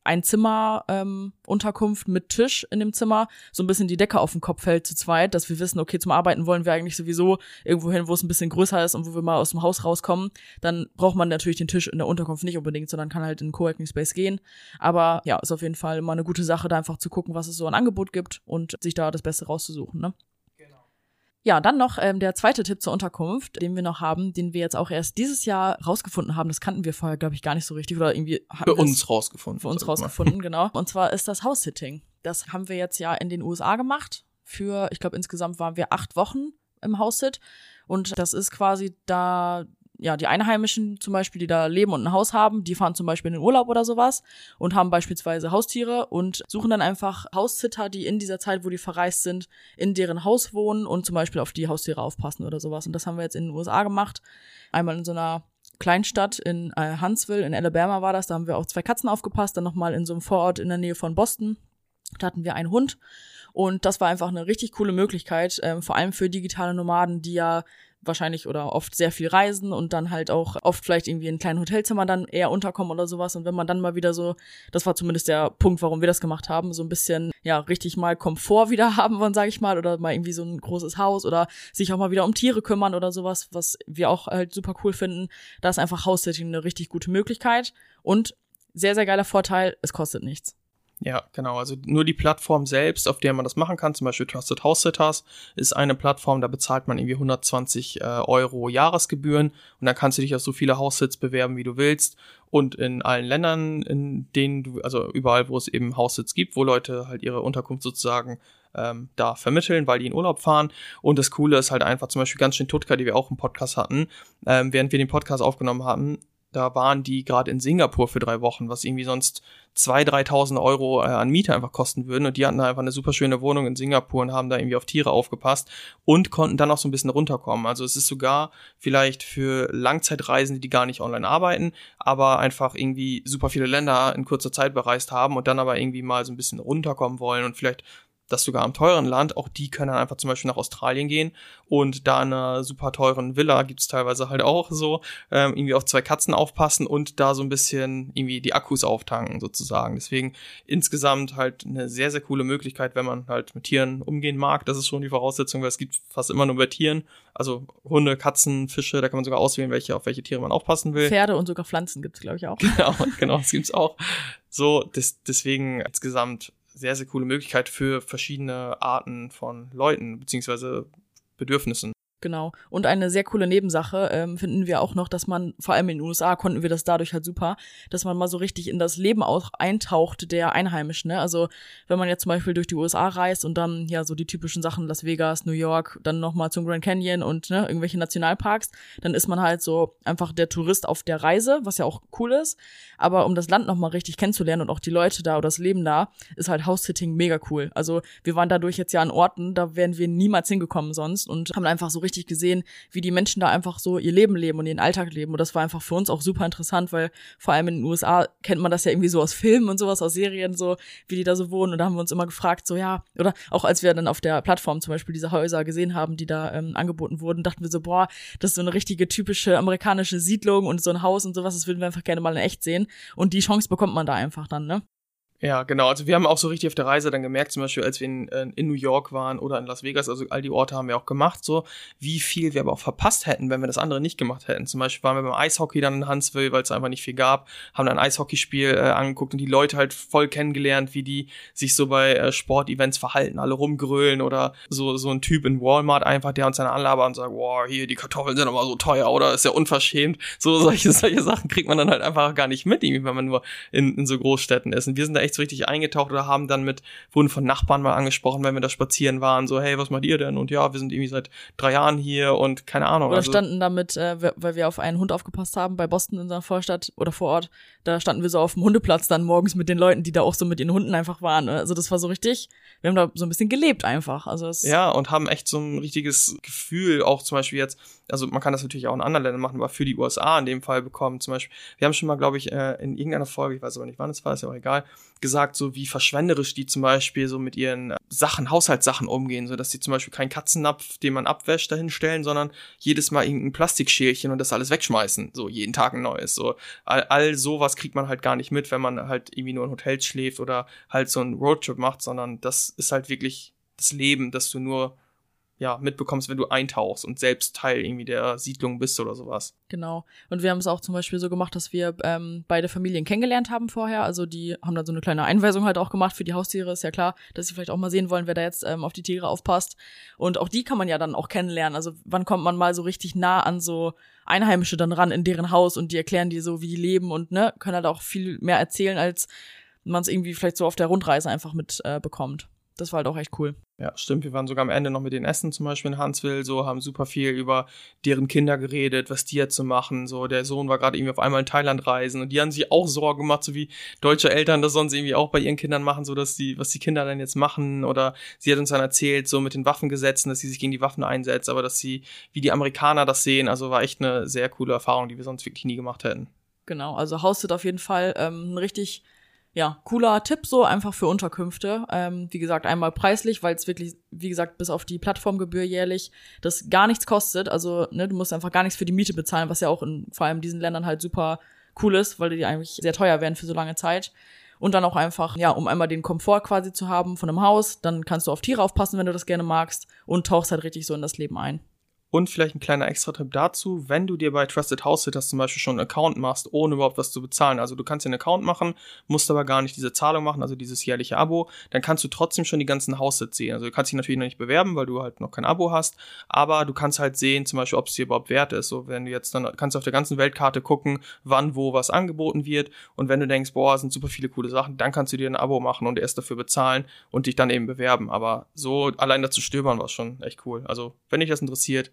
ein Zimmer ähm, Unterkunft mit Tisch in dem Zimmer so ein bisschen die Decke auf den Kopf fällt zu zweit, dass wir wissen, okay, zum Arbeiten wollen wir eigentlich sowieso irgendwo hin, wo es ein bisschen größer ist und wo wir mal aus dem Haus rauskommen, dann braucht man natürlich den Tisch in der Unterkunft nicht unbedingt, sondern kann halt in den Coworking Space gehen. Aber ja, ist auf jeden Fall immer eine gute Sache, da einfach zu gucken, was es so an Angebot gibt und sich da das Beste rauszusuchen, ne? Ja, dann noch ähm, der zweite Tipp zur Unterkunft, den wir noch haben, den wir jetzt auch erst dieses Jahr rausgefunden haben. Das kannten wir vorher, glaube ich, gar nicht so richtig oder irgendwie für uns rausgefunden. Für uns rausgefunden, genau. Und zwar ist das House-Sitting. Das haben wir jetzt ja in den USA gemacht. Für, ich glaube, insgesamt waren wir acht Wochen im House-Sit. Und das ist quasi da ja, die Einheimischen zum Beispiel, die da leben und ein Haus haben, die fahren zum Beispiel in den Urlaub oder sowas und haben beispielsweise Haustiere und suchen dann einfach Haussitter, die in dieser Zeit, wo die verreist sind, in deren Haus wohnen und zum Beispiel auf die Haustiere aufpassen oder sowas. Und das haben wir jetzt in den USA gemacht. Einmal in so einer Kleinstadt in äh, Huntsville, in Alabama war das, da haben wir auf zwei Katzen aufgepasst, dann nochmal in so einem Vorort in der Nähe von Boston. Da hatten wir einen Hund und das war einfach eine richtig coole Möglichkeit, ähm, vor allem für digitale Nomaden, die ja wahrscheinlich oder oft sehr viel reisen und dann halt auch oft vielleicht irgendwie in kleinen Hotelzimmer dann eher unterkommen oder sowas. Und wenn man dann mal wieder so, das war zumindest der Punkt, warum wir das gemacht haben, so ein bisschen, ja, richtig mal Komfort wieder haben wollen, sage ich mal, oder mal irgendwie so ein großes Haus oder sich auch mal wieder um Tiere kümmern oder sowas, was wir auch halt super cool finden. Da ist einfach House-Sitting eine richtig gute Möglichkeit und sehr, sehr geiler Vorteil, es kostet nichts. Ja, genau. Also nur die Plattform selbst, auf der man das machen kann, zum Beispiel Trusted House Sitters, ist eine Plattform, da bezahlt man irgendwie 120 äh, Euro Jahresgebühren und dann kannst du dich auf so viele Haussits bewerben, wie du willst. Und in allen Ländern, in denen du, also überall, wo es eben Haussits gibt, wo Leute halt ihre Unterkunft sozusagen ähm, da vermitteln, weil die in Urlaub fahren. Und das Coole ist halt einfach zum Beispiel ganz schön Tutka, die wir auch im Podcast hatten, ähm, während wir den Podcast aufgenommen haben, da waren die gerade in Singapur für drei Wochen, was irgendwie sonst 2.000, 3.000 Euro äh, an Miete einfach kosten würden. Und die hatten einfach eine super schöne Wohnung in Singapur und haben da irgendwie auf Tiere aufgepasst und konnten dann auch so ein bisschen runterkommen. Also es ist sogar vielleicht für Langzeitreisende, die gar nicht online arbeiten, aber einfach irgendwie super viele Länder in kurzer Zeit bereist haben und dann aber irgendwie mal so ein bisschen runterkommen wollen und vielleicht das sogar am teuren Land, auch die können dann einfach zum Beispiel nach Australien gehen und da in einer super teuren Villa gibt's teilweise halt auch so, ähm, irgendwie auf zwei Katzen aufpassen und da so ein bisschen irgendwie die Akkus auftanken sozusagen. Deswegen insgesamt halt eine sehr, sehr coole Möglichkeit, wenn man halt mit Tieren umgehen mag. Das ist schon die Voraussetzung, weil es gibt fast immer nur bei Tieren. Also Hunde, Katzen, Fische, da kann man sogar auswählen, welche, auf welche Tiere man aufpassen will. Pferde und sogar Pflanzen gibt's glaube ich, auch. Genau, genau, das gibt's auch. So, des, deswegen insgesamt sehr, sehr coole Möglichkeit für verschiedene Arten von Leuten beziehungsweise Bedürfnissen. Genau. Und eine sehr coole Nebensache ähm, finden wir auch noch, dass man, vor allem in den USA konnten wir das dadurch halt super, dass man mal so richtig in das Leben auch eintaucht der Einheimischen. Ne? Also wenn man jetzt zum Beispiel durch die USA reist und dann ja so die typischen Sachen Las Vegas, New York, dann nochmal zum Grand Canyon und ne, irgendwelche Nationalparks, dann ist man halt so einfach der Tourist auf der Reise, was ja auch cool ist. Aber um das Land nochmal richtig kennenzulernen und auch die Leute da oder das Leben da, ist halt House-Sitting mega cool. Also wir waren dadurch jetzt ja an Orten, da wären wir niemals hingekommen sonst und haben einfach so richtig gesehen, wie die Menschen da einfach so ihr Leben leben und ihren Alltag leben. Und das war einfach für uns auch super interessant, weil vor allem in den USA kennt man das ja irgendwie so aus Filmen und sowas, aus Serien, so wie die da so wohnen. Und da haben wir uns immer gefragt, so ja, oder auch als wir dann auf der Plattform zum Beispiel diese Häuser gesehen haben, die da ähm, angeboten wurden, dachten wir so, boah, das ist so eine richtige typische amerikanische Siedlung und so ein Haus und sowas, das würden wir einfach gerne mal in echt sehen. Und die Chance bekommt man da einfach dann, ne? Ja, genau. Also wir haben auch so richtig auf der Reise dann gemerkt, zum Beispiel, als wir in, äh, in New York waren oder in Las Vegas, also all die Orte haben wir auch gemacht, so wie viel wir aber auch verpasst hätten, wenn wir das andere nicht gemacht hätten. Zum Beispiel waren wir beim Eishockey dann in Huntsville, weil es einfach nicht viel gab, haben dann ein Eishockeyspiel äh, angeguckt und die Leute halt voll kennengelernt, wie die sich so bei äh, Sportevents verhalten, alle rumgrölen oder so so ein Typ in Walmart einfach, der uns dann anlabert und sagt, wow, hier die Kartoffeln sind aber so teuer oder ist ja unverschämt. So solche solche Sachen kriegt man dann halt einfach gar nicht mit, irgendwie, wenn man nur in, in so Großstädten ist. Und wir sind da echt so richtig eingetaucht oder haben dann mit, wurden von Nachbarn mal angesprochen, wenn wir da spazieren waren, so, hey, was macht ihr denn? Und ja, wir sind irgendwie seit drei Jahren hier und keine Ahnung. Oder also, standen damit, äh, weil wir auf einen Hund aufgepasst haben bei Boston in unserer Vorstadt oder vor Ort, da standen wir so auf dem Hundeplatz dann morgens mit den Leuten, die da auch so mit ihren Hunden einfach waren. Also das war so richtig, wir haben da so ein bisschen gelebt einfach. Also ja, und haben echt so ein richtiges Gefühl, auch zum Beispiel jetzt, also man kann das natürlich auch in anderen Ländern machen, aber für die USA in dem Fall bekommen. Zum Beispiel, wir haben schon mal, glaube ich, äh, in irgendeiner Folge, ich weiß aber nicht wann es war, ist ja auch egal, gesagt, so wie verschwenderisch die zum Beispiel so mit ihren Sachen, Haushaltssachen umgehen, so dass sie zum Beispiel keinen Katzennapf, den man abwäscht, dahin stellen, sondern jedes Mal irgendein Plastikschälchen und das alles wegschmeißen, so jeden Tag ein neues. So all, all sowas kriegt man halt gar nicht mit, wenn man halt irgendwie nur in Hotels schläft oder halt so einen Roadtrip macht, sondern das ist halt wirklich das Leben, das du nur ja, mitbekommst, wenn du eintauchst und selbst Teil irgendwie der Siedlung bist oder sowas. Genau. Und wir haben es auch zum Beispiel so gemacht, dass wir ähm, beide Familien kennengelernt haben vorher. Also die haben dann so eine kleine Einweisung halt auch gemacht für die Haustiere. Ist ja klar, dass sie vielleicht auch mal sehen wollen, wer da jetzt ähm, auf die Tiere aufpasst. Und auch die kann man ja dann auch kennenlernen. Also wann kommt man mal so richtig nah an so Einheimische dann ran in deren Haus und die erklären dir so, wie die leben und ne, können halt auch viel mehr erzählen, als man es irgendwie vielleicht so auf der Rundreise einfach mit äh, bekommt das war halt auch echt cool. Ja, stimmt. Wir waren sogar am Ende noch mit den Essen zum Beispiel in Huntsville, so haben super viel über deren Kinder geredet, was die jetzt so machen. So, der Sohn war gerade irgendwie auf einmal in Thailand reisen und die haben sich auch Sorgen gemacht, so wie deutsche Eltern das sonst irgendwie auch bei ihren Kindern machen, so dass die, was die Kinder dann jetzt machen. Oder sie hat uns dann erzählt, so mit den Waffengesetzen, dass sie sich gegen die Waffen einsetzt, aber dass sie, wie die Amerikaner das sehen. Also war echt eine sehr coole Erfahrung, die wir sonst wirklich nie gemacht hätten. Genau, also Haussit auf jeden Fall ähm, richtig ja, cooler Tipp so einfach für Unterkünfte. Ähm, wie gesagt, einmal preislich, weil es wirklich, wie gesagt, bis auf die Plattformgebühr jährlich das gar nichts kostet. Also, ne, du musst einfach gar nichts für die Miete bezahlen, was ja auch in vor allem diesen Ländern halt super cool ist, weil die eigentlich sehr teuer werden für so lange Zeit. Und dann auch einfach, ja, um einmal den Komfort quasi zu haben von einem Haus, dann kannst du auf Tiere aufpassen, wenn du das gerne magst und tauchst halt richtig so in das Leben ein. Und vielleicht ein kleiner Extra-Tipp dazu, wenn du dir bei Trusted House Sitters zum Beispiel schon einen Account machst, ohne überhaupt was zu bezahlen. Also du kannst dir einen Account machen, musst aber gar nicht diese Zahlung machen, also dieses jährliche Abo, dann kannst du trotzdem schon die ganzen House-Sits sehen. Also du kannst dich natürlich noch nicht bewerben, weil du halt noch kein Abo hast, aber du kannst halt sehen, zum Beispiel, ob es dir überhaupt wert ist. So, wenn du jetzt dann kannst du auf der ganzen Weltkarte gucken, wann, wo was angeboten wird. Und wenn du denkst, boah, sind super viele coole Sachen, dann kannst du dir ein Abo machen und erst dafür bezahlen und dich dann eben bewerben. Aber so allein dazu stöbern war schon echt cool. Also, wenn dich das interessiert,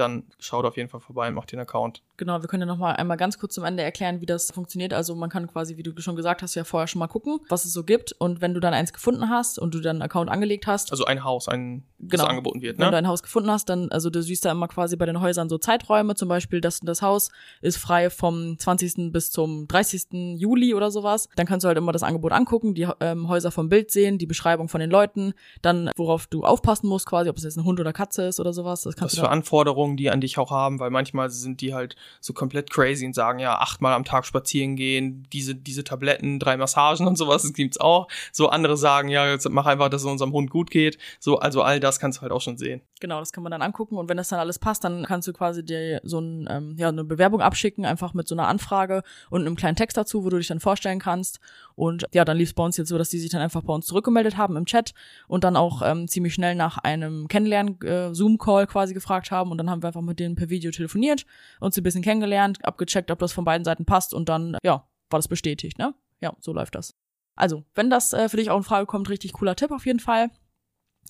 dann schaut auf jeden Fall vorbei und macht den Account. Genau, wir können ja nochmal einmal ganz kurz zum Ende erklären, wie das funktioniert. Also man kann quasi, wie du schon gesagt hast, ja vorher schon mal gucken, was es so gibt. Und wenn du dann eins gefunden hast und du dann einen Account angelegt hast. Also ein Haus, ein, genau, das angeboten wird, ne? Wenn du ein Haus gefunden hast, dann, also du siehst da immer quasi bei den Häusern so Zeiträume, zum Beispiel, dass das Haus ist frei vom 20. bis zum 30. Juli oder sowas. Dann kannst du halt immer das Angebot angucken, die ähm, Häuser vom Bild sehen, die Beschreibung von den Leuten, dann worauf du aufpassen musst, quasi, ob es jetzt ein Hund oder Katze ist oder sowas. Das kannst Was für Anforderungen die an dich auch haben, weil manchmal sind die halt so komplett crazy und sagen, ja, achtmal am Tag spazieren gehen, diese, diese Tabletten, drei Massagen und sowas, das gibt's auch. So andere sagen, ja, jetzt mach einfach, dass es unserem Hund gut geht. So, also all das kannst du halt auch schon sehen. Genau, das kann man dann angucken und wenn das dann alles passt, dann kannst du quasi dir so ein, ähm, ja, eine Bewerbung abschicken, einfach mit so einer Anfrage und einem kleinen Text dazu, wo du dich dann vorstellen kannst. Und ja, dann lief es bei uns jetzt so, dass die sich dann einfach bei uns zurückgemeldet haben im Chat und dann auch ähm, ziemlich schnell nach einem Kennenlernen-Zoom-Call äh, quasi gefragt haben und dann haben wir einfach mit denen per Video telefoniert, uns ein bisschen kennengelernt, abgecheckt, ob das von beiden Seiten passt und dann, ja, war das bestätigt, ne? Ja, so läuft das. Also, wenn das äh, für dich auch in Frage kommt, richtig cooler Tipp auf jeden Fall.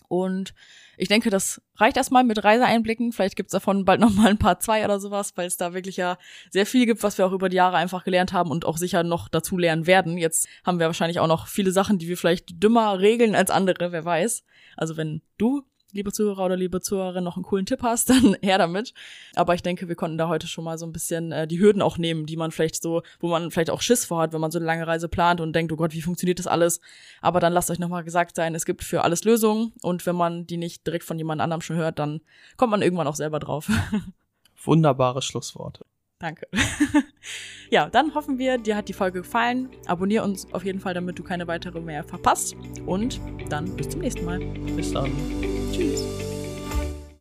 Und ich denke, das reicht erstmal mit Reiseeinblicken. Vielleicht gibt's davon bald nochmal ein paar zwei oder sowas, weil es da wirklich ja sehr viel gibt, was wir auch über die Jahre einfach gelernt haben und auch sicher noch dazu lernen werden. Jetzt haben wir wahrscheinlich auch noch viele Sachen, die wir vielleicht dümmer regeln als andere, wer weiß. Also wenn du liebe Zuhörer oder liebe Zuhörerin, noch einen coolen Tipp hast, dann her damit. Aber ich denke, wir konnten da heute schon mal so ein bisschen äh, die Hürden auch nehmen, die man vielleicht so, wo man vielleicht auch Schiss vorhat, wenn man so eine lange Reise plant und denkt, oh Gott, wie funktioniert das alles? Aber dann lasst euch nochmal gesagt sein, es gibt für alles Lösungen und wenn man die nicht direkt von jemand anderem schon hört, dann kommt man irgendwann auch selber drauf. Wunderbare Schlussworte. Danke. ja, dann hoffen wir, dir hat die Folge gefallen. Abonnier uns auf jeden Fall, damit du keine weitere mehr verpasst. Und dann bis zum nächsten Mal. Bis dann. Tschüss.